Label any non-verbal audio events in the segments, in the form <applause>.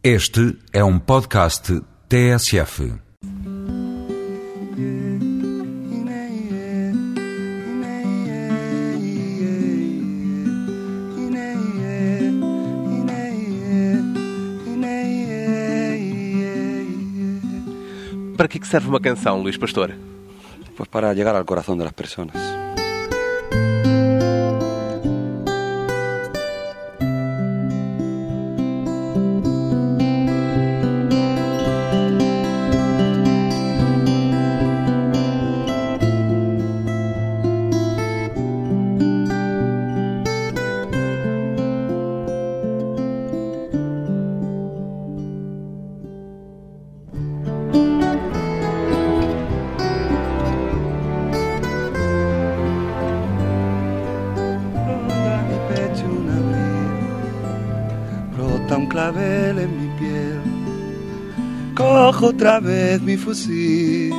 Este é um podcast TSF. Para que, que serve uma canção, Luís Pastor? Pues para llegar al corazón de las fusil,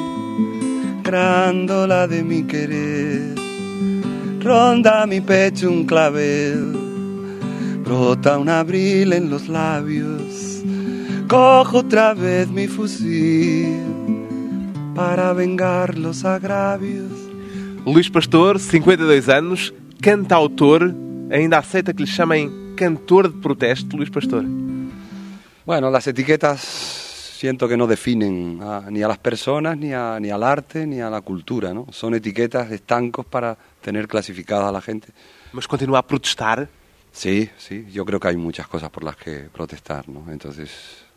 grándola de mi querer. Ronda mi pecho un clavel, brota un abril en los labios. Cojo otra vez mi fusil para vengar los agravios. Luís Pastor, 52 anos, cantautor, ainda aceita que lhe chamem cantor de protesto, Luís Pastor? Bueno, las etiquetas siento que no definen a- ni a las personas, ni, a- ni al arte, ni a la cultura, ¿no? Son etiquetas, estancos para tener clasificada a la gente. Mas continua a protestar? Sí, sí, yo creo que hay muchas cosas por las que protestar, ¿no? Entonces,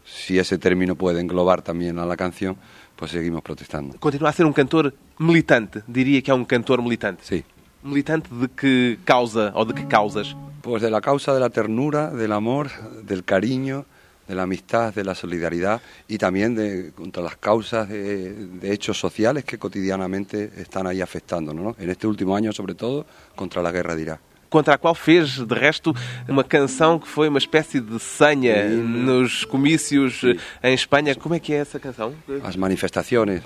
si ese término puede englobar también a la canción, pues seguimos protestando. Continua a ser um cantor militante? Diria que é um cantor militante. Sí, Militante de que causa ou de que causas? pues de la causa de la ternura, del amor, del cariño, de la amistad, de la solidaridad y también de contra las causas de, de hechos sociales que cotidianamente están ahí afectándonos, ¿no? En este último año, sobre todo, contra la guerra de Irak. Contra a qual fez, de resto, uma canção que foi uma espécie de senha Sim. nos comícios Sim. eh, em Espanha. Como é que é essa canção? Las manifestaciones.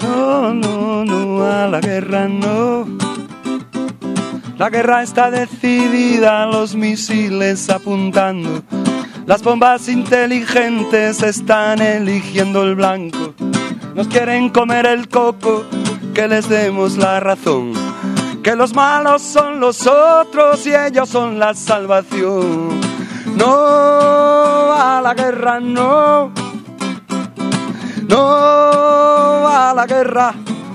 No, no, no, a la guerra no. La guerra está decidida, los misiles apuntando. Las bombas inteligentes están eligiendo el blanco. Nos quieren comer el coco, que les demos la razón. Que los malos son los otros y ellos son la salvación. No a la guerra, no. No a la guerra.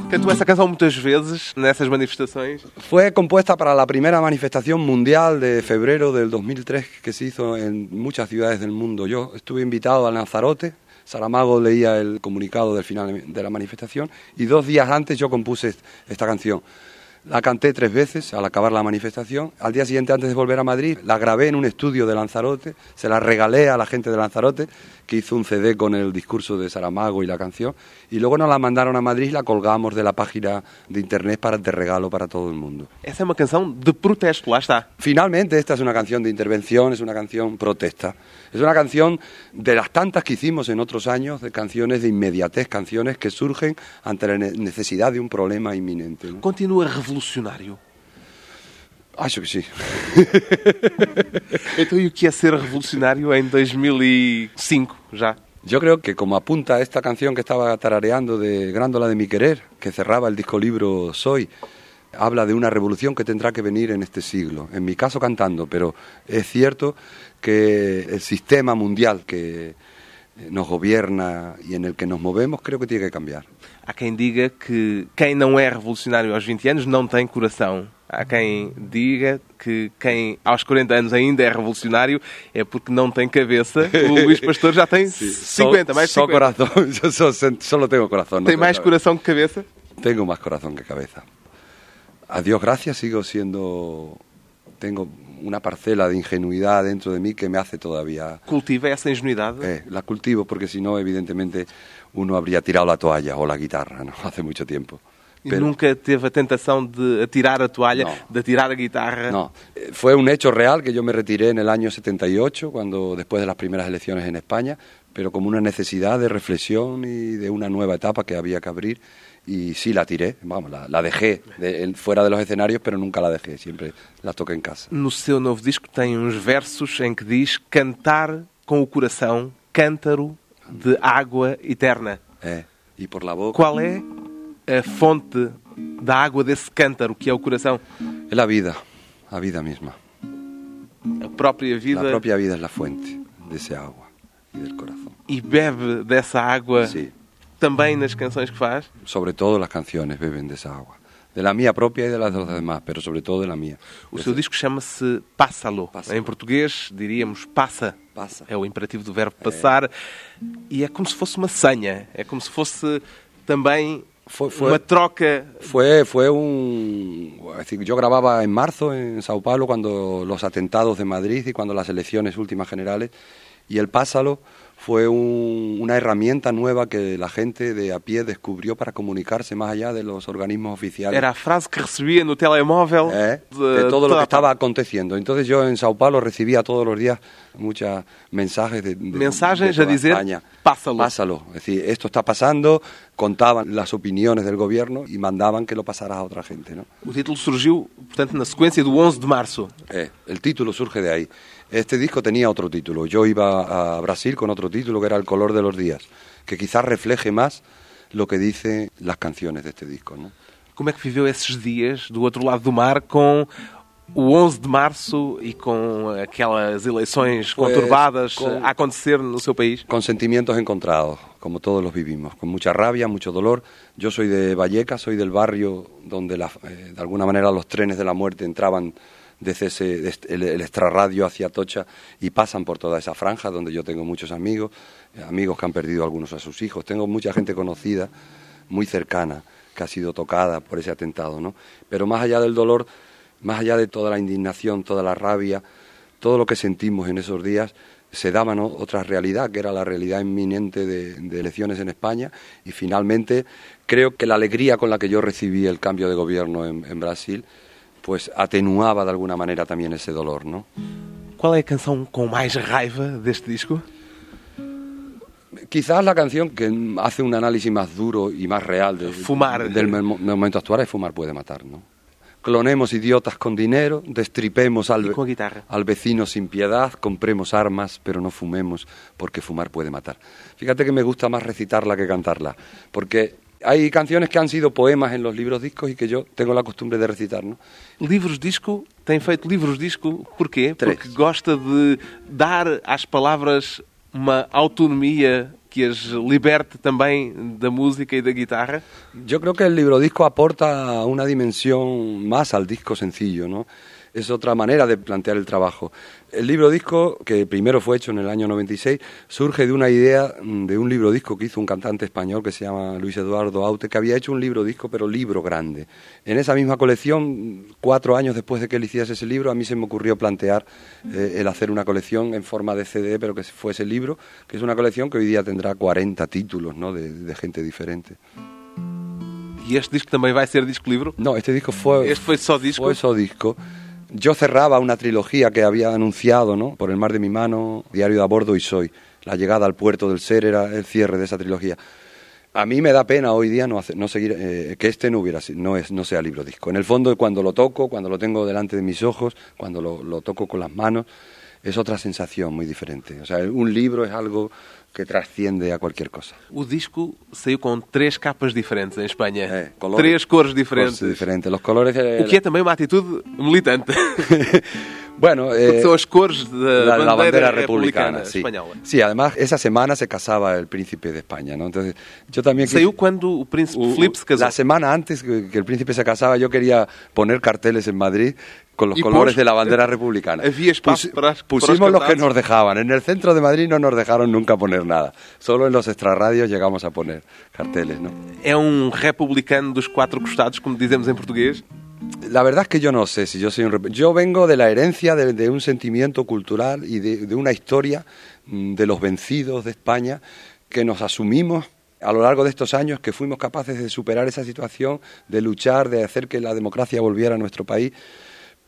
Cantou essa canção muitas vezes nessas manifestações. Fue compuesta para la primera manifestación mundial de febrero del 2003 que se hizo en muchas ciudades del mundo. Yo estuve invitado a Lanzarote, Saramago leía el comunicado del final de la manifestación y dos días antes yo compuse esta canción. La canté tres veces al acabar la manifestación. Al día siguiente, antes de volver a Madrid, la grabé en un estudio de Lanzarote, se la regalé a la gente de Lanzarote, que hizo un CD con el discurso de Saramago y la canción, y luego nos la mandaron a Madrid y la colgamos de la página de internet para de regalo para todo el mundo. Essa é uma canção de protesto, lá está. Finalmente, esta es una canción de intervención, es una canción protesta. Es una canción de las tantas que hicimos en otros años, de canciones de inmediatez, canciones que surgen ante la ne- necesidad de un problema inminente. ¿no? Continua revolucionário. Acho que sí. <laughs> Então, e o que é ser revolucionário em 2005, já? Yo creo que como apunta esta canción que estaba tarareando de Grándola de mi querer, que cerraba el disco libro Soy, habla de una revolución que tendrá que venir en este siglo. En mi caso cantando, pero es cierto que el sistema mundial que eh, nos gobierna y en el que nos movemos creo que tiene que cambiar. Há quem diga que quem não é revolucionário aos 20 anos não tem coração. Há quem diga que quem aos 40 anos ainda é revolucionário é porque não tem cabeça. <laughs> O Luís Pastor já tem 50, mais de Só 50. corazón, yo so- solo tengo corazón. no Tem tengo mais coração que cabeça? Tengo más corazón que cabeza. A Dios gracias sigo siendo... Tengo una parcela de ingenuidad dentro de mí que me hace todavía... Cultiva essa ingenuidade. eh, la cultivo porque si no, evidentemente, uno habría tirado la toalla o la guitarra, ¿no? <laughs> Hace mucho tiempo. E Pero- nunca teve a tentação de atirar a toalha, Não. de atirar a guitarra? No, eh, fue un hecho real que yo me retiré en el año 78, cuando después de las primeras elecciones en España, pero como una necesidad de reflexión y de una nueva etapa que había que abrir. Y sí la tiré, vamos, la, la dejé de- fuera de los escenarios, pero nunca la dejé, siempre la toqué en casa. No seu novo disco tem uns versos em que diz cantar com o coração, cântaro de água eterna. Eh, y por la boca. Qual é a fonte da água desse cântaro, que é o coração? Es la vida, la vida misma. A própria vida La propia vida es la fuente de ese agua y del corazón. e bebe dessa água Sí, também nas canções que faz? sobre todo las canciones beben de esa agua. De la mía propia y de las los demás, pero sobre todo de la mía. O seu disco chama-se Pássalo. Em português diríamos passa. Passa. É o imperativo do verbo passar. E é como se fosse uma senha. É como se fosse também Foi- foi- uma troca. Fue, fue un... es decir, yo grababa en marzo en Sao Paulo cuando los atentados de Madrid y cuando las elecciones últimas generales y el Pásalo fue un- una herramienta nueva que la gente de a pie descubrió para comunicarse más allá de los organismos oficiales. Era a frase que recebia no telemóvel ¿eh? de, de todo lo que estaba aconteciendo. Entonces yo en Sao Paulo recibía todos los días muchos mensajes de, de- Mensajes de a toda decir, España. "Pásalo". Pásalo. Es decir, esto está pasando, contaban las opiniones del gobierno y mandaban que lo pasara a otra gente. ¿no? O título surgiu, portanto, na sequência do 11 de março. Eh, el título surge de ahí. Este disco tenía otro título. Yo iba a Brasil con otro título que era El color de los días, que quizás refleje más lo que dicen las canciones de este disco. ¿no? Como é que viveu esses dias do outro lado do mar com o 11 de março e com aquelas eleições Pois, conturbadas com- a acontecer no seu país? Con sentimientos encontrados, como todos los vivimos, con mucha rabia, mucho dolor. Yo soy de Vallecas, soy del barrio donde la- eh, de alguna manera los trenes de la muerte entraban desde ese, el, el extrarradio hacia Tocha y pasan por toda esa franja donde yo tengo muchos amigos, eh, amigos que han perdido algunos a sus hijos. Tengo mucha gente conocida, muy cercana, que ha sido tocada por ese atentado, ¿no? Pero más allá del dolor, más allá de toda la indignación, toda la rabia, todo lo que sentimos en esos días, se daba ¿no? otra realidad, que era la realidad inminente de, elecciones en España. Y finalmente, creo que la alegría con la que yo recibí el cambio de gobierno en Brasil, pues atenuaba de alguna manera también ese dolor, ¿no? Qual é a canção com mais raiva deste disco? Quizás la canción que hace un análisis más duro y más real de- Fumar. del mom- momento actual es Fumar puede matar, ¿no? Clonemos idiotas con dinero, destripemos al, con al vecino sin piedad, compremos armas, pero no fumemos, porque fumar puede matar. Fíjate que me gusta más recitarla que cantarla, porque hay canciones que han sido poemas en los libros discos y que yo tengo la costumbre de recitar, ¿no? Livros disco, tem feito livros disco, porquê? Três. Porque gosta de dar às palavras uma autonomia que as liberte também da música e da guitarra. Yo creo que el libro disco aporta una dimensión más al disco sencillo, ¿no? Es otra manera de plantear el trabajo. El libro disco, que primero fue hecho en el año 96, surge de una idea mm, de un libro disco que hizo un cantante español que se llama Luis Eduardo Aute, que había hecho un libro disco, pero libro grande. En esa misma colección, cuatro años después de que él hiciese ese libro, a mí se me ocurrió plantear eh, el hacer una colección en forma de CD, pero que fuese libro, que es una colección que hoy día tendrá 40 títulos, ¿no? de- de gente diferente. E este disco também vai ser disco-livro? No, este disco fue, Este fue só disco? fue só disco. Yo cerraba una trilogía que había anunciado, ¿no? Por el mar de mi mano, Diario de a bordo y Soy. La llegada al puerto del ser era el cierre de esa trilogía. A mí me da pena hoy día no, no seguir eh, que este no hubiera no es no sea libro disco. En el fondo cuando lo toco, cuando lo tengo delante de mis ojos, cuando lo, lo toco con las manos, es otra sensación muy diferente. O sea, un libro es algo que trasciende a cualquier cosa. O disco saiu com três capas diferentes em Espanha. Eh, colores- três cores diferentes. Cosas diferentes. Los colores. eh, O que é também uma atitude militante. <laughs> bueno, <laughs> Porque eh, são as cores da la, la bandeira, bandera republicana, sí. espanhola. Sí, además esa semana se casaba el príncipe de España, ¿no? Entonces, yo también Saiu quando o príncipe Filipe se casou. La semana antes que, que el príncipe se casaba, yo quería poner carteles en Madrid con los colores de la bandera republicana. Espacio para- para pusimos los los que nos dejaban. En el centro de Madrid no nos dejaron nunca poner nada. Solo en los extrarradios llegamos a poner carteles, ¿no? É um republicano dos quatro costados, como dizemos em português. La verdad es que yo no sé si yo soy un... Yo vengo de la herencia de, de un sentimiento cultural y de, de una historia mm, de los vencidos de España que nos asumimos a lo largo de estos años que fuimos capaces de superar esa situación, de luchar, de hacer que la democracia volviera a nuestro país.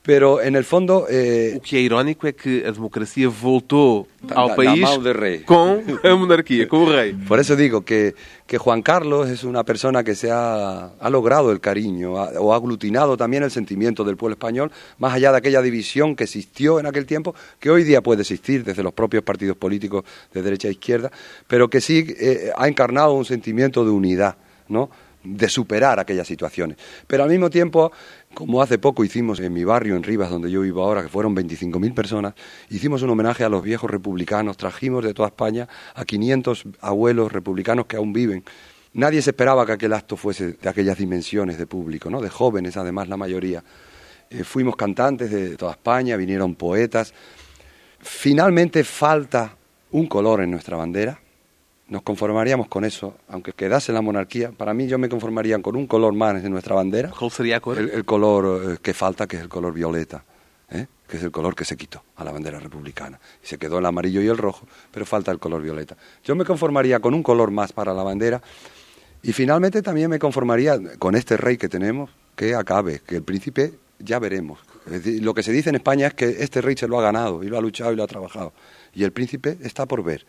Pero en el fondo. Eh, o que é irónico é que a democracia voltou ao na, país rei. com a monarquia, com o rei. Por eso digo que, que Juan Carlos es una persona que se ha, ha logrado el cariño ha- o ha aglutinado también el sentimiento del pueblo español, más allá de aquella división que existió en aquel tiempo, que hoy día puede existir desde los propios partidos políticos de derecha e izquierda, pero que sí eh, ha encarnado un sentimiento de unidad, ¿no? De superar aquellas situaciones. Pero al mismo tiempo, como hace poco hicimos en mi barrio, en Rivas, donde yo vivo ahora, que fueron 25.000 personas, hicimos un homenaje a los viejos republicanos, trajimos de toda España a 500 abuelos republicanos que aún viven. Nadie se esperaba que aquel acto fuese de aquellas dimensiones de público, ¿no? de jóvenes además la mayoría. Eh, fuimos cantantes de toda España, vinieron poetas. Finalmente falta un color en nuestra bandera, nos conformaríamos con eso, aunque quedase la monarquía. Para mí yo me conformaría con un color más en nuestra bandera, Qual seria a cor? el, el color eh, que falta, que es el color violeta, ¿eh? que es el color que se quitó a la bandera republicana. Y se quedó el amarillo y el rojo, pero falta el color violeta. Yo me conformaría con un color más para la bandera y finalmente también me conformaría con este rey que tenemos, que acabe, que el príncipe ya veremos. Es decir, lo que se dice en España es que este rey se lo ha ganado y lo ha luchado y lo ha trabajado. Y el príncipe está por ver.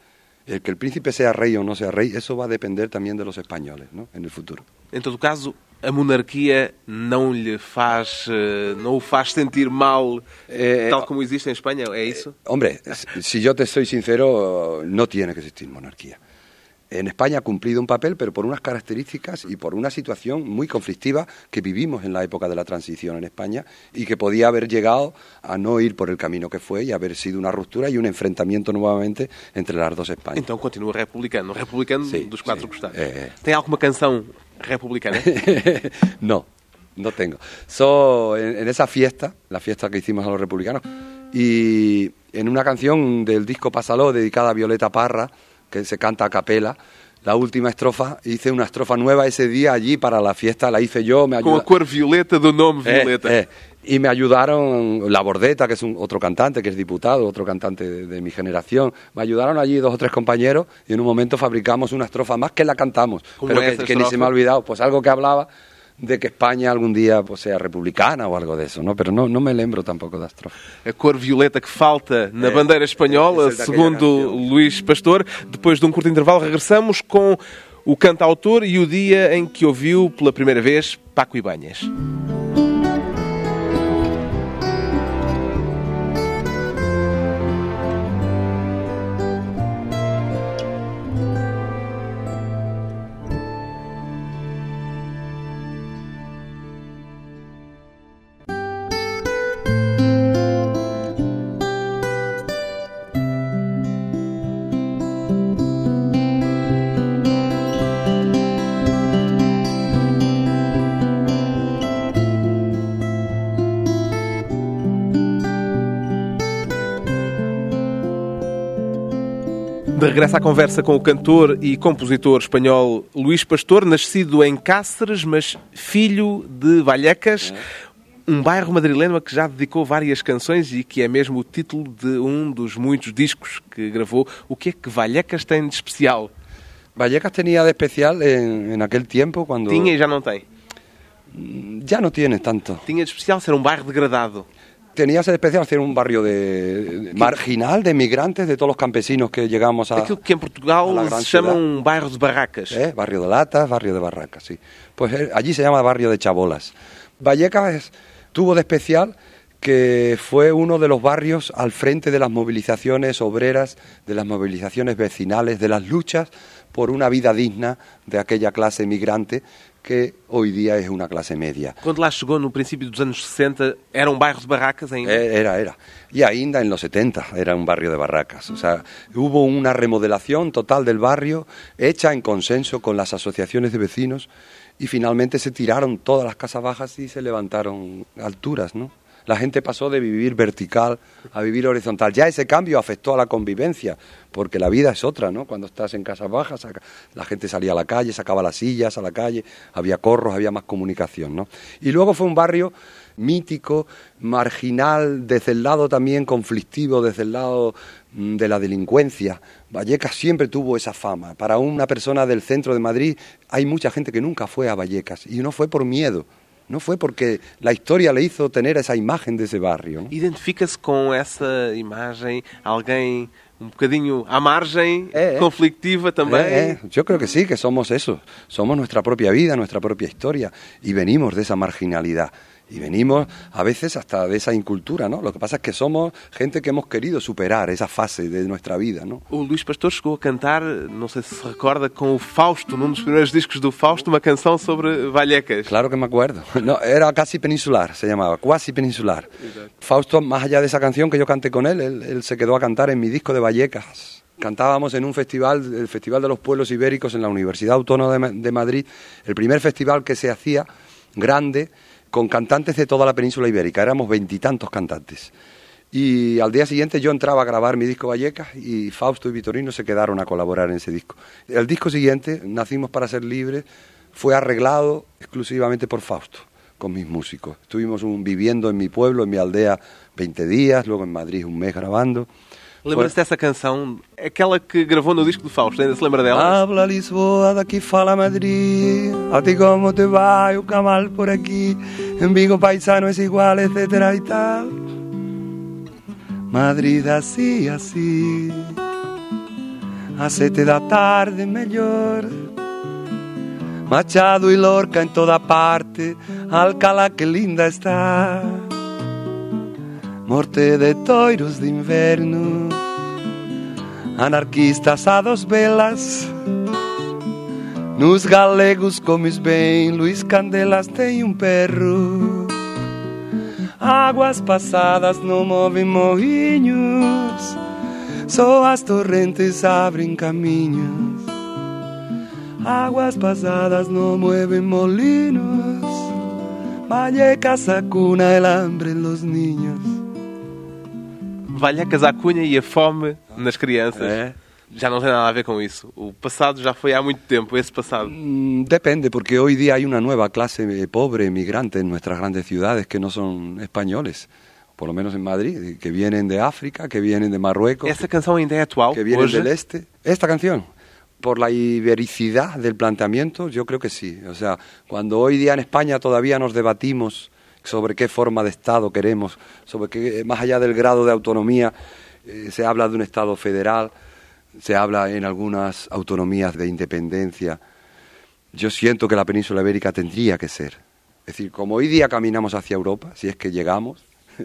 El que el príncipe sea rey o no sea rey, eso va a depender también de los españoles ¿no? en el futuro. Em todo caso, a monarquia não lhe faz, eh, não o faz sentir mal, Eh, tal como existe em Espanha, é isso? Hombre, si yo te soy sincero, no tiene que existir monarquía. En España ha cumplido un papel, pero por unas características y por una situación muy conflictiva que vivimos en la época de la transición en España y que podía haber llegado a no ir por el camino que fue y haber sido una ruptura y un enfrentamiento nuevamente entre las dos Españas. Então continua republicano, republicano dos quatro sim. costados. É. Tem alguma canção republicana? <laughs> no, no tengo. So, en, en esa fiesta, la fiesta que hicimos a los republicanos, y en una canción del disco Pásalo, dedicada a Violeta Parra, que se canta a capela, la última estrofa, hice una estrofa nueva ese día allí para la fiesta, la hice yo, me Com a ayuda- cor violeta do nome Eh, Violeta. eh, y me ayudaron La Bordeta, que es un, otro cantante, que es diputado, otro cantante de, de mi generación. Me ayudaron allí dos o tres compañeros y en un momento fabricamos una estrofa más que la cantamos, ¿Cómo pero que, que ni se me ha olvidado. Pues algo que hablaba de que España algún día pues, sea republicana o algo de eso, ¿no? Pero no, no me lembro tampoco de la estrofa. A cor violeta que falta na É, bandeira espanhola, esse é daquela segundo canção. Luís Pastor. Depois de um curto intervalo, regressamos com o cantautor e o dia em que ouviu pela primeira vez Paco Ibanhas. De regresso à conversa com o cantor e compositor espanhol Luís Pastor, nascido em Cáceres, mas filho de Vallecas, um bairro madrileno a que já dedicou várias canções e que é mesmo o título de um dos muitos discos que gravou. O que é que Vallecas tem de especial? Vallecas tenía de especial en, en aquel tiempo cuando... Tinha e já não tem. Ya no tiene tanto. Tinha de especial ser um bairro degradado. Tenía de especial ser un barrio de, de- marginal de migrantes, de todos los campesinos que llegamos a... Aquilo que em Portugal se um bairro de barracas. ¿Eh? Barrio de Latas, barrio de Barracas, sí. Pues eh, allí se llama barrio de Chabolas. Vallecas es- tuvo de especial que fue uno de los barrios al frente de las movilizaciones obreras, de las movilizaciones vecinales, de las luchas por una vida digna de aquella clase migrante que hoy día es una clase media. Quando lá chegou no princípio dos anos 60, era um bairro de barracas ainda. Eh, Era, era. Y ainda en los 70 era un barrio de barracas. O sea, hubo una remodelación total del barrio hecha en consenso con las asociaciones de vecinos y finalmente se tiraron todas las casas bajas y se levantaron alturas, ¿no? La gente pasó de vivir vertical a vivir horizontal. Ya ese cambio afectó a la convivencia, porque la vida es otra, ¿no? Cuando estás en casas bajas, la gente salía a la calle, sacaba las sillas a la calle, había corros, había más comunicación, ¿no? Y luego fue un barrio mítico, marginal, desde el lado también conflictivo, desde el lado mm, de la delincuencia. Vallecas siempre tuvo esa fama. Para una persona del centro de Madrid hay mucha gente que nunca fue a Vallecas y no fue por miedo. No fue porque la historia le hizo tener esa imagen de ese barrio. ¿no? Identifica-se com essa imagem alguém um bocadinho à margem, É, é. conflictiva também? Eh, eh, yo creo que sí, que somos eso. Somos nuestra propia vida, nuestra propia historia. Y venimos de esa marginalidad. Y venimos a veces hasta de esa incultura, ¿no? Lo que pasa es que somos gente que hemos querido superar esa fase de nuestra vida, ¿no? O Luís Pastor chegou a cantar, não sei se se recorda, com o Fausto, num dos primeiros discos do Fausto, uma canção sobre Vallecas. Claro que me acuerdo. <laughs> No, era casi peninsular, se llamaba, cuasi peninsular. Fausto, más allá de esa canción que yo canté con él, él, él se quedó a cantar en mi disco de Vallecas. Cantábamos en un festival, el Festival de los Pueblos Ibéricos en la Universidad Autónoma de, Ma- de Madrid, el primer festival que se hacía grande con cantantes de toda la península ibérica. Éramos veintitantos cantantes. Y al día siguiente yo entraba a grabar mi disco Vallecas y Fausto y Vitorino se quedaron a colaborar en ese disco. El disco siguiente, Nacimos para ser libres, fue arreglado exclusivamente por Fausto, con mis músicos. Estuvimos viviendo en mi pueblo, en mi aldea, 20 días, luego en Madrid un mes grabando. Lembra-se dessa canção, aquela que gravou no disco do Fausto, ainda se lembra dela? Habla Lisboa, daqui fala Madrid. A ti como te vai o camal por aquí. En Vigo paisano es igual, etcétera y tal. Madrid así, así. A sete da tarde mellor. Machado y Lorca en toda parte. Alcalá que linda está. Morte de toiros de inverno. Anarquistas a dos velas. Nos galegos comes bem Luís Candelas tem um perro. Águas passadas não movem moinhos Só as torrentes abrem caminhos. Águas passadas não movem molinos. Vallecas acuna el hambre en los niños Vallecas à cunha e a fome nas crianças. É. Já não tem nada a ver com isso. O passado já foi há muito tempo, esse passado. Mm, Depende, porque hoy día hay una nueva clase pobre, migrante en nuestras grandes ciudades que no son españoles, por lo menos en Madrid, que vienen de África, que vienen de Marruecos, Essa canção ainda é atual que vienen hoje? del este. Esta canción, por la ibericidad del planteamiento, yo creo que sí. O sea, cuando hoy día en España todavía nos debatimos sobre qué forma de Estado queremos, sobre qué, más allá del grado de autonomía, eh, se habla de un Estado federal, se habla en algunas autonomías de independencia. Yo siento que la península ibérica tendría que ser. Es decir, como hoy día caminamos hacia Europa, si es que llegamos, <laughs>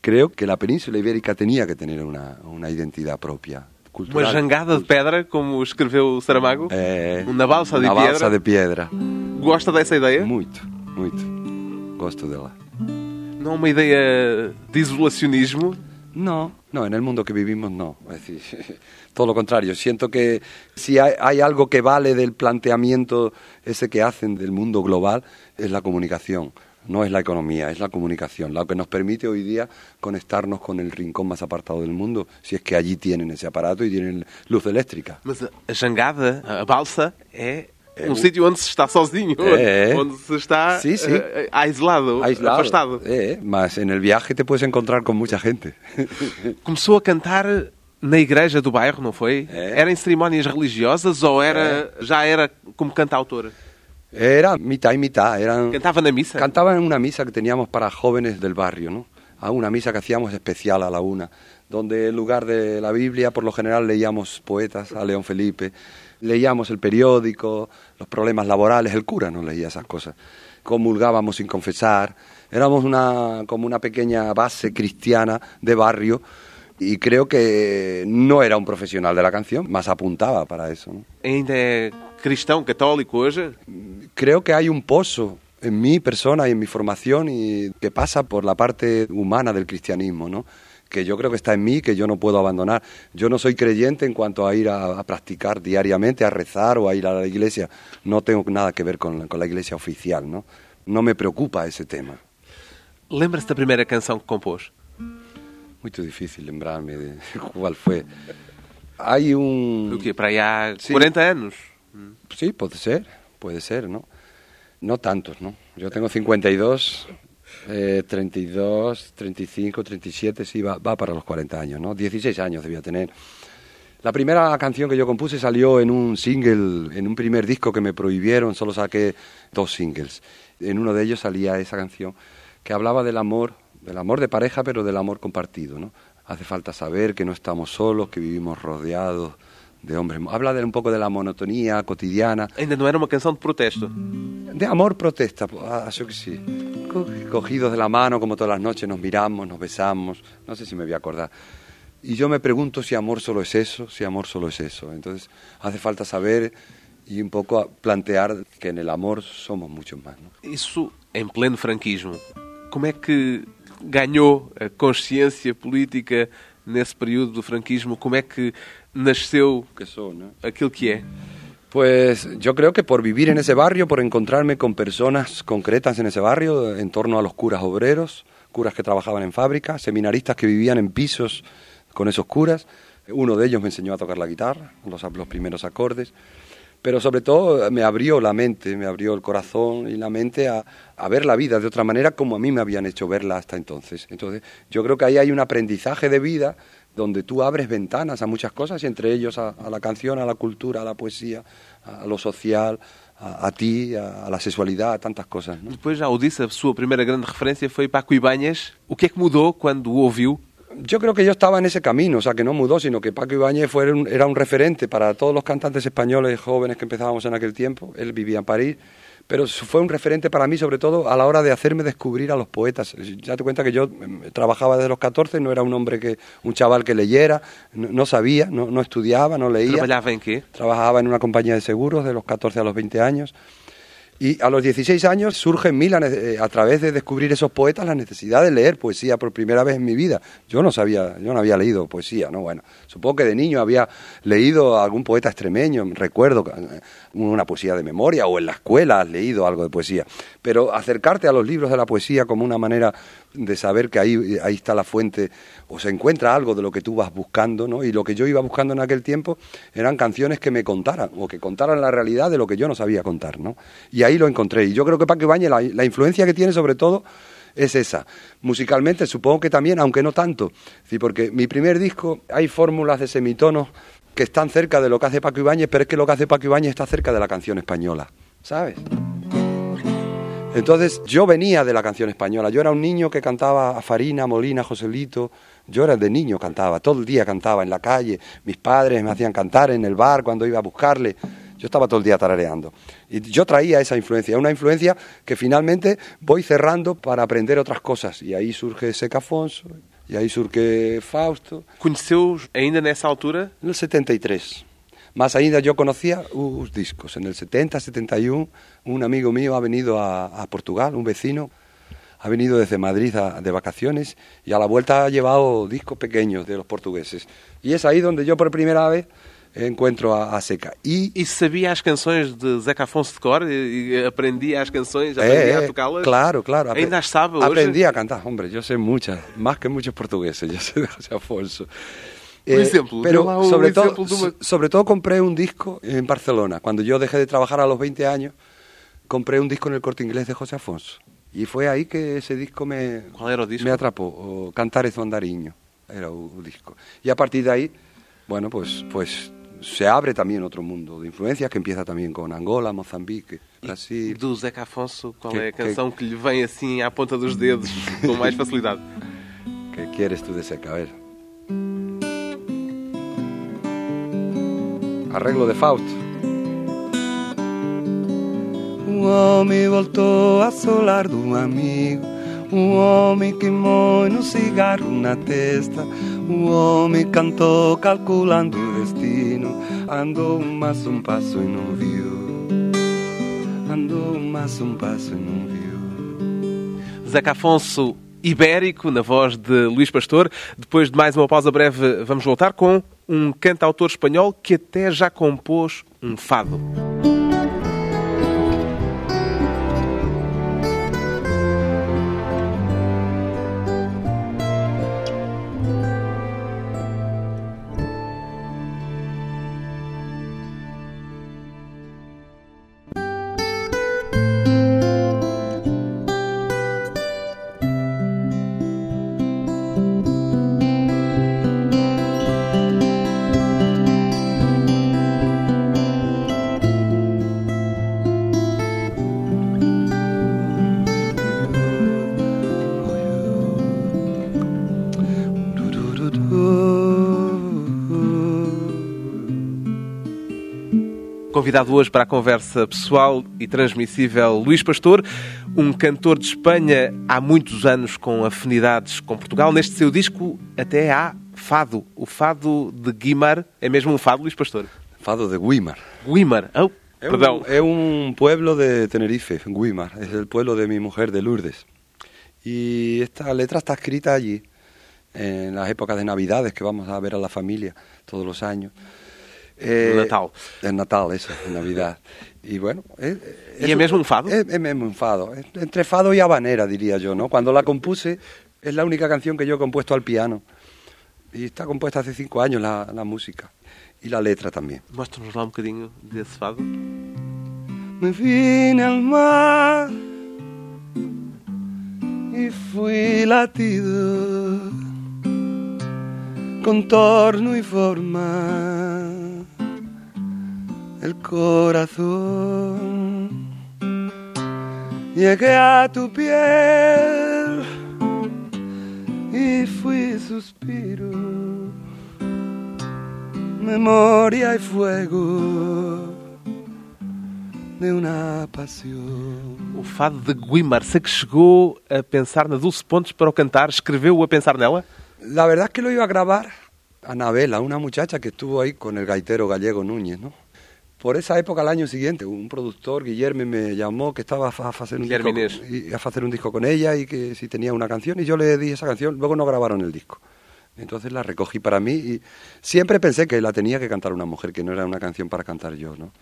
creo que la península ibérica tenía que tener una, una identidad propia. Uma Cultural. jangada de pedra, como escreveu o Saramago? Eh, Uma balsa de una pedra? balsa de piedra. Gosta dessa ideia? Muito, muito. Gosto dela. Não é uma ideia de isolacionismo? No, no, en el mundo que vivimos no. Es decir, <laughs> todo lo contrario. Siento que si hay, hay algo que vale del planteamiento ese que hacen del mundo global, es la comunicación. No es la economía, es la comunicación, lo que nos permite hoy día conectarnos con el rincón más apartado del mundo, si es que allí tienen ese aparato y tienen luz eléctrica. Mas a a jangada, a balsa, é um sítio onde se está sozinho, É. onde se está sim. eh, eh, isolado, Aislado. afastado. Más en el viaje te puedes encontrar con mucha gente. <laughs> Começou a cantar na igreja do bairro, não foi? É. Era em cerimónias religiosas ou era já era como cantautor? Era mitad y mitad, eran... Cantava na missa? Cantaba en una misa que teníamos para jóvenes del barrio, ¿no? A una misa que hacíamos especial a la una, donde en lugar de la Biblia, por lo general leíamos poetas, a León Felipe, leíamos el periódico, los problemas laborales, el cura no leía esas cosas. Comulgábamos sin confesar, éramos una, como una pequeña base cristiana de barrio y creo que no era un profesional de la canción, más apuntaba para eso, ¿no? Ainda cristão, católico hoje? creo que hay un pozo en mi persona y en mi formación y que pasa por la parte humana del cristianismo, ¿no? Que yo creo que está en mí, que yo no puedo abandonar. Yo no soy creyente en cuanto a ir a, a practicar diariamente, a rezar o a ir a la iglesia. No tengo nada que ver con, la- con la iglesia oficial, ¿no? No me preocupa ese tema. Lembra-se da primeira canção que compôs? Muy difícil lembrarme de <laughs> cuál fue. Hay un... O quê? Para aí há Sí. 40 anos? Sí, puede ser, puede ser, ¿no? No tantos, ¿no? Yo tengo 52, Eh, 32, 35, 37, sí, va, va para los 40 años, ¿no? 16 años debía tener. La primera canción que yo compuse salió en un single, en un primer disco que me prohibieron, solo saqué dos singles. En uno de ellos salía esa canción que hablaba del amor, del amor de pareja, pero del amor compartido, ¿no? Hace falta saber que no estamos solos, que vivimos rodeados de hombres. Habla de un poco de la monotonía cotidiana. Ainda não era uma canção de protesto. De amor protesta, yo que sí. Co- Cogidos de la mano, como todas las noches, nos miramos, nos besamos. No sé si me voy a acordar. Y yo me pregunto si amor solo es eso, si amor solo es eso. Entonces hace falta saber y un poco plantear que en el amor somos muchos más. ¿no? Isso em pleno franquismo. Como é que ganhou a consciência política nesse período do franquismo? Como é que nasceu Que son, ¿no? aquilo que é? Pues yo creo que por vivir en ese barrio, por encontrarme con personas concretas en ese barrio, en torno a los curas obreros, curas que trabajaban en fábricas, seminaristas que vivían en pisos con esos curas. Uno de ellos me enseñó a tocar la guitarra, los, los primeros acordes. Pero sobre todo me abrió la mente, me abrió el corazón y la mente a, a ver la vida de otra manera como a mí me habían hecho verla hasta entonces. Entonces yo creo que ahí hay un aprendizaje de vida donde tú abres ventanas a muchas cosas y entre ellos a, a la canción, a la cultura, a la poesía, a, a lo social, a, a ti, a, la sexualidad, a tantas cosas. ¿no? Depois já o disse, a sua primeira grande referência foi Paco Ibanhas. O que é que mudou quando o ouviu? Yo creo que yo estaba en ese camino, o sea, que no mudó, sino que Paco Ibáñez fue un- era un referente para todos los cantantes españoles jóvenes que empezábamos en aquel tiempo. Él vivía en París, pero fue un referente para mí, sobre todo a la hora de hacerme descubrir a los poetas. Ya te cuenta que yo mm, trabajaba desde los 14, no era un hombre que, un chaval que leyera, no, no sabía, no, no estudiaba, no leía. Trabalhava em quê? Trabajaba en una compañía de seguros de los 14 a los 20 años. Y a los 16 años surge en mí, la eh, a través de descubrir esos poetas, la necesidad de leer poesía por primera vez en mi vida. Yo no sabía, yo no había leído poesía, ¿no? Bueno, supongo que de niño había leído a algún poeta extremeño, recuerdo eh, una poesía de memoria, o en la escuela has leído algo de poesía. Pero acercarte a los libros de la poesía como una manera de saber que ahí, ahí está la fuente, o se encuentra algo de lo que tú vas buscando, ¿no? Y lo que yo iba buscando en aquel tiempo eran canciones que me contaran, o que contaran la realidad de lo que yo no sabía contar, ¿no? Y ahí lo encontré. Y yo creo que Paco Ibáñez, la, la influencia que tiene sobre todo es esa. Musicalmente supongo que también, aunque no tanto. Sí, porque mi primer disco hay fórmulas de semitonos que están cerca de lo que hace Paco Ibáñez, pero es que lo que hace Paco Ibáñez está cerca de la canción española, ¿sabes? Entonces yo venía de la canción española, yo era un niño que cantaba a Farina, Molina, Joselito, yo era de niño cantaba, todo el día cantaba en la calle, mis padres me hacían cantar en el bar cuando iba a buscarle, yo estaba todo el día tarareando. Y yo traía esa influencia, una influencia que finalmente voy cerrando para aprender otras cosas, y ahí surge Seca Afonso, y ahí surge Fausto, Conheceu ainda nessa altura? en el 73. Más ainda yo conocía los discos. En el 70, 71, un amigo mío ha venido a, a Portugal, un vecino, ha venido desde Madrid a- de vacaciones y a la vuelta ha llevado discos pequeños de los portugueses. Y es ahí donde yo por primera vez encuentro a, a Seca. Y E sabia as canções de Zeca Afonso de cor? E, e aprendia as canções, Eh, a eh, tocá-las? claro, claro. Ainda as sabe hoje? Aprendí a cantar, hombre, yo sé muchas, más que muchos portugueses, yo sé de Afonso. Eh, ejemplo, pero sobre todo, sobre todo compré un disco en Barcelona. Cuando yo dejé de trabajar a los 20 años, compré un disco en el corte inglés de José Afonso. Y fue ahí que ese disco me, ¿Cuál era el disco? me atrapó, o Cantares Andariño, era un disco. Y a partir de ahí, bueno, pues, pues se abre también otro mundo de influencias que empieza también con Angola, Mozambique, Brasil. Do Zeca Afonso, qual Que- é a que- que, lhe vem assim à ponta dos dedos <laughs> com mais facilidade? ¿Qué quieres tú de seca? A ver. Arreglo de Fausto. Um homem voltou a solar de um amigo. Um homem queimou no cigarro na testa. Um homem cantou calculando o destino. Andou um maço, um passo e não viu. Andou um maço, um passo e não viu. Zeca Afonso ibérico, na voz de Luís Pastor. Depois de mais uma pausa breve, vamos voltar com um cantautor espanhol que até já compôs um fado. Convidado hoje para a conversa pessoal e transmissível Luís Pastor, um cantor de Espanha há muitos anos com afinidades com Portugal. Neste seu disco até há fado. O fado de Guimar é mesmo um fado, Luís Pastor? Fado de Guimar. Guimar, oh, Es perdão. un, es un pueblo de Tenerife, Guimar. Es el pueblo de mi mujer, de Lourdes. Y esta letra está escrita allí, en las épocas de Navidades que vamos a ver a la familia todos los años. Eh, Natal. Es Natal, eso, es Navidad. Y bueno... Es, ¿Y es mesmo un fado? Es, es un fado. Es Entre fado y habanera, diría yo, ¿no? Cuando la compuse, es la única canción que yo he compuesto al piano. Y está compuesta hace cinco años la, la música. Y la letra también. Mostra-nos lá um bocadinho desse fado. Me vine al mar y fui latido, contorno y forma, el corazón. Llegué a tu piel y fui suspiro, memoria y fuego de uma paixão. O fado de Guimar. Sei que chegou a pensar na Dulce Pontes para o cantar. Escreveu-o a pensar nela? La verdad es que lo iba a grabar Anabela, una muchacha que estuvo ahí con el gaitero gallego Núñez, ¿no? Por esa época, al año siguiente, un productor, Guillermo, me llamó que estaba a hacer un, disco, y a hacer un disco con ella y que si tenía una canción y yo le di esa canción, luego no grabaron el disco. Entonces la recogí para mí y siempre pensé que la tenía que cantar una mujer, que no era una canción para cantar yo, ¿no?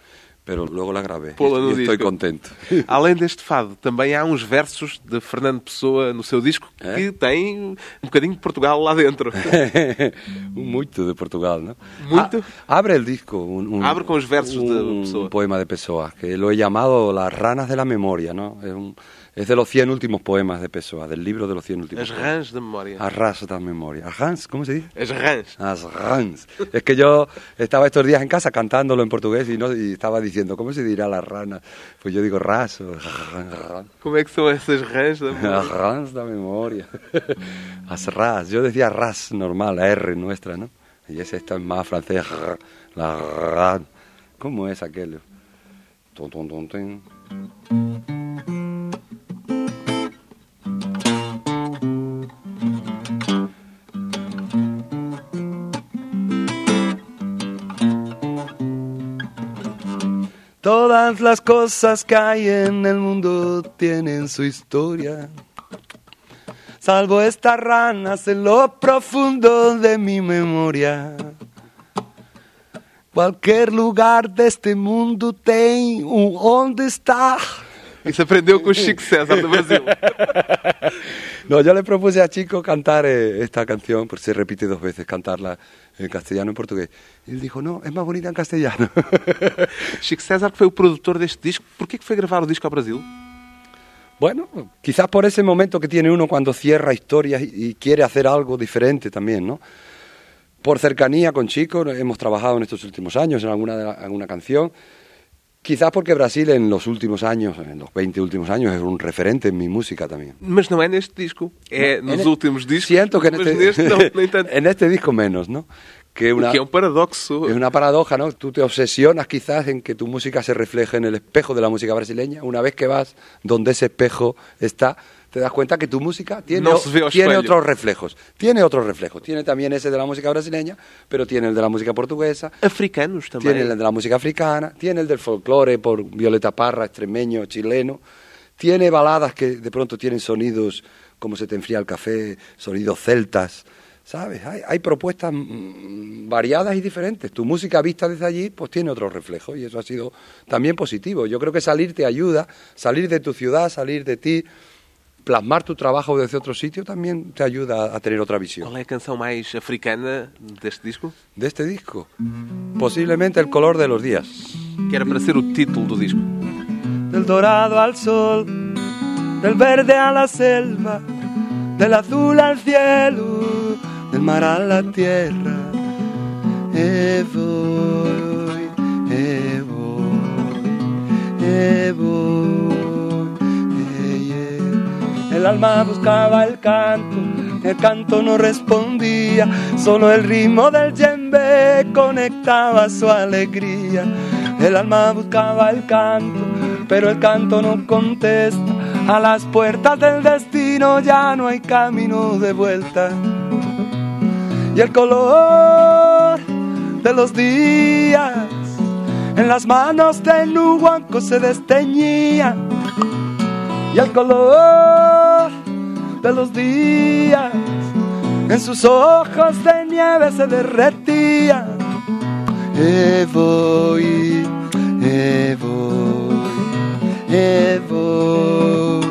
Pero luego la grabé estoy disco. contento. <laughs> Além deste fado, também há uns versos de Fernando Pessoa no seu disco É? que tem um bocadinho de Portugal lá dentro. <laughs> muito de Portugal, ¿no? Muito? Ah, abre el disco. Abre con los versos de un Pessoa. poema de Pessoa, que lo he llamado Las ranas de la memoria, ¿no? Es, un- es de los 100 últimos poemas de Pessoa, del libro de los 100 últimos As rãs da memória. As ras de la memoria. As rans, ¿cómo se dice? As rãs. As rans. Es que yo estaba estos días en casa cantándolo en portugués y, no, y estaba diciendo, ¿cómo se dirá las ranas? Pues yo digo ras. o ran, ran. Como é que são essas rãs da la memoria. <laughs> As ras. Yo decía ras normal, la R nuestra, ¿no? Y ese esto es más francés. La ran. ¿Cómo es aquello? Tun, tun, tun, Todas las cosas que hay en el mundo tienen su historia. Salvo estas ranas en lo profundo de mi memoria. Cualquier lugar de este mundo tem un onde está. Isso aprendeu com o Chico César do Brasil. <laughs> No, yo le propuse a Chico cantar eh, esta canción, porque se repite dos veces, cantarla en castellano y en portugués. Y él dijo, no, es más bonita en castellano. <laughs> Chico César, que foi o produtor deste disco, porquê que foi gravar o disco ao Brasil? Bueno, quizás por ese momento que tiene uno cuando cierra historias y, y quiere hacer algo diferente también, ¿no? Por cercanía con chicos, hemos trabajado en estos últimos años en alguna, de alguna canción. Quizás porque Brasil en los últimos años, en los 20 últimos años, es un referente en mi música también. Mas não é neste disco. É En nos e- últimos discos. Siento que en este, no <laughs> en este disco menos, ¿no? Que una, que é um paradoxo. es una paradoja, ¿no? Tú te obsesionas quizás en que tu música se refleje en el espejo de la música brasileña. Una vez que vas donde ese espejo está, te das cuenta que tu música tiene, otros reflejos. Tiene otros reflejos. Tiene también ese de la música brasileña, pero tiene el de la música portuguesa, Africanos também. tiene el de la música africana, tiene el del folclore por Violeta Parra, extremeño, chileno, tiene baladas que de pronto tienen sonidos como se te enfría el café, sonidos celtas, ¿sabes? Hay, hay propuestas mm, variadas y diferentes. Tu música vista desde allí pues tiene otros reflejos y eso ha sido también positivo. Yo creo que salir te ayuda, salir de tu ciudad, salir de ti, plasmar tu trabajo desde otro sitio también te ayuda a tener otra visión. Qual é a canção mais africana deste disco? De este disco, posiblemente El color de los días. Que era para ser o título do disco. del dorado al sol, del verde a la selva, del azul al cielo, del mar a la tierra. E voy, e voy, e voy, e, e. El alma buscaba el canto, el canto no respondía, solo el ritmo del djembe conectaba su alegría. El alma buscaba el canto, pero el canto no contesta. A las puertas del destino ya no hay camino de vuelta. Y el color de los días en las manos de Nuhuanco se desteñía. Y el color de los días en sus ojos de nieve se derretía. E voy, e voy, e voy,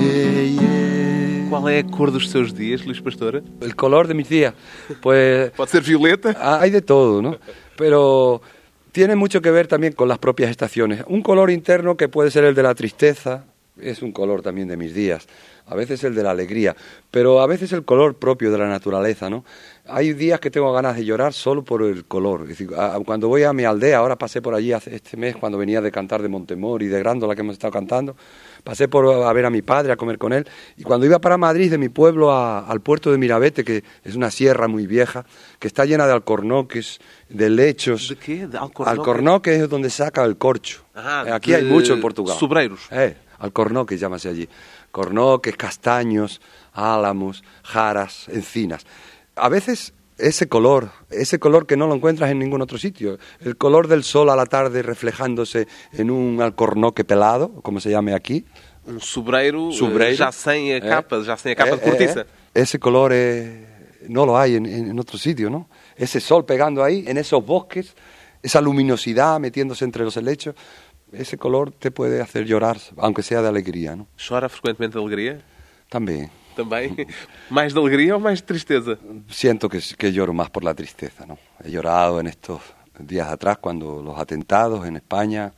e, e. Qual é a cor dos seus dias, Luís Pastora? El color de mis días, pues <laughs> Pode ser violeta? Ah, hay de todo, ¿no? Pero tiene mucho que ver también con las propias estaciones. Un color interno que puede ser el de la tristeza, es un color también de mis días. A veces el de la alegría, pero a veces el color propio de la naturaleza, ¿no? Hay días que tengo ganas de llorar solo por el color. Es decir, cuando voy a mi aldea, ahora pasé por allí hace- este mes cuando venía de cantar de Montemor y de Grándola que hemos estado cantando, pasé por a ver a mi padre, a comer con él, y cuando iba para Madrid, de mi pueblo a- al puerto de Mirabete, que es una sierra muy vieja, que está llena de alcornoques, de lechos, De quê? De alcornoque? Alcornoque es donde saca el corcho. Ah, Aquí hay mucho en Portugal. sobreiros. Eh, alcornoque llámase allí. Cornoques, castaños, álamos, jaras, encinas. A veces ese color, ese color que no lo encuentras en ningún otro sitio, el color del sol a la tarde reflejándose en un alcornoque pelado, como se llame aquí, Um sobreiro, eh, Sobreiro. já sem a Eh, capa, já sem a capa eh, de cortiça. eh, eh. Ese color no lo hay en otro sitio, ¿no? Ese sol pegando ahí, en esos bosques, esa luminosidad metiéndose entre los helechos, ese color te puede hacer llorar, aunque sea de alegría, ¿no? Chora frequentemente de alegria? También Também? <laughs> mais de alegria ou mais de tristeza? siento que, que lloro más por la tristeza, ¿no? He llorado en estos días atrás cuando los atentados en España,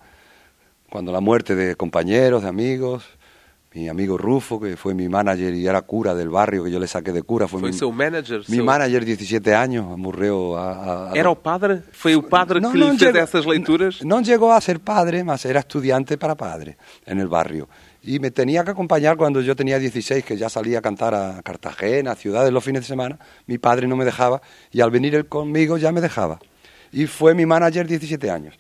cuando la muerte de compañeros, de amigos, mi amigo Rufo, que fue mi manager y era cura del barrio, que yo le saqué de cura, fue mi, seu manager? mi seu- manager, 17 años, murió a... a- a- Era o padre? Foi o padre No, que no fez llegó- essas leituras? No llegó a ser padre, más era estudiante para padre en el barrio. Y me tenía que acompañar cuando yo tenía 16, que ya salía a cantar a Cartagena, a ciudades los fines de semana. Mi padre no me dejaba y al venir él conmigo ya me dejaba. Y fue mi manager 17 años.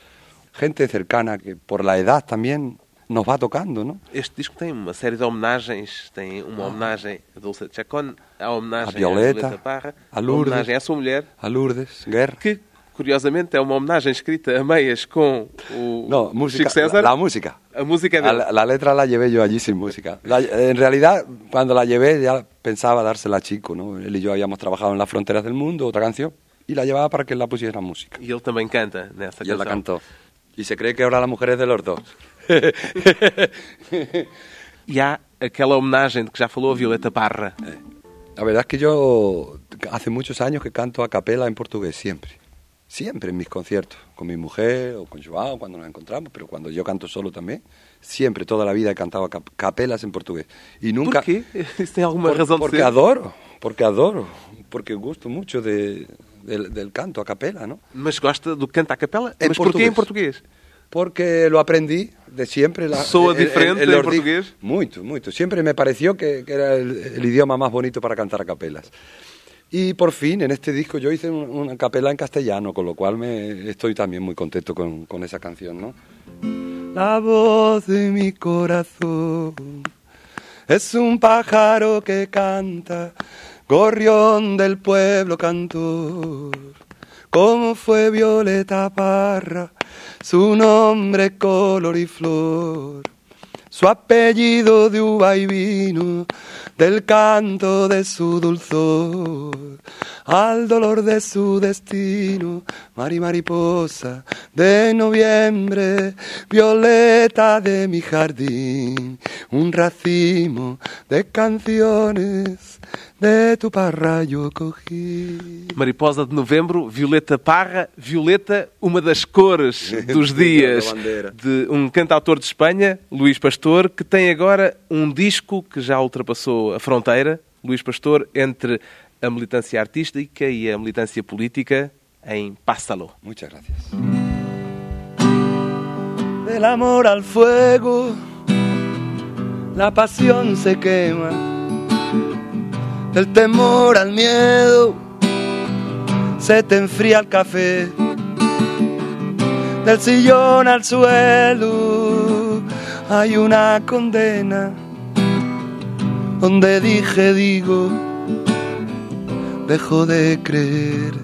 Gente cercana que por la edad también nos va tocando, ¿no? Este disco tem uma série de homenagens. Tem uma homenagem a Dulce de Chacón, a homenagem A Violeta, Violeta Parra, a Lourdes. homenagem à sua mulher, A Lourdes, Guerra. que, curiosamente, é uma homenagem escrita a meias com o No, música, Chico César. la, la música. A música A dele. La, la letra la llevé yo allí sin música. La- en realidad, cuando la llevé, ya pensaba dársela a Chico, ¿no? Él y yo habíamos trabajado en las fronteras del mundo, otra canción, y la llevaba para que él la pusiera música. E ele também canta nessa Y él la cantó. Y se cree que ahora la mujer es de los dos. E há aquela homenagem de que já falou a Violeta Parra. La verdad es que yo hace muchos años que canto a capela en portugués, siempre. Siempre en mis conciertos, con mi mujer o con Joao cuando nos encontramos, pero cuando yo canto solo también, siempre, toda la vida he cantado a cap- capelas en portugués. Y nunca... Por quê? Isso <laughs> tem alguma Por- razão de porque ser? adoro, porque adoro, porque gusto mucho de, del, del canto a capela, ¿no? Mas gosta do canto à capela? Em Mas porquê em português. Porque lo aprendí de siempre. La, ¿Soa diferente en los di- portugués? Mucho, mucho. Siempre me pareció que, que era el, el idioma más bonito para cantar a capelas. Y por fin, en este disco, yo hice un- una capela en castellano, con lo cual me estoy también muy contento con, con esa canción, ¿no? La voz de mi corazón es un pájaro que canta, gorrión del pueblo cantor. Como fue Violeta Parra, su nombre color y flor, su apellido de uva y vino, del canto de su dulzor, al dolor de su destino, mari mariposa de noviembre, violeta de mi jardín, un racimo de canciones de tu parra yo cogí. Mariposa de Novembro, Violeta Parra. Violeta, uma das cores dos <laughs> dias de um cantautor de Espanha, Luís Pastor, que tem agora um disco que já ultrapassou a fronteira, Luís Pastor, entre a militância artística e a militância política em Pásalo. Muchas gracias. Del amor al fuego, la pasión se quema. Del temor al miedo, se te enfría el café. del sillón al suelo hay una condena donde dije digo dejo de creer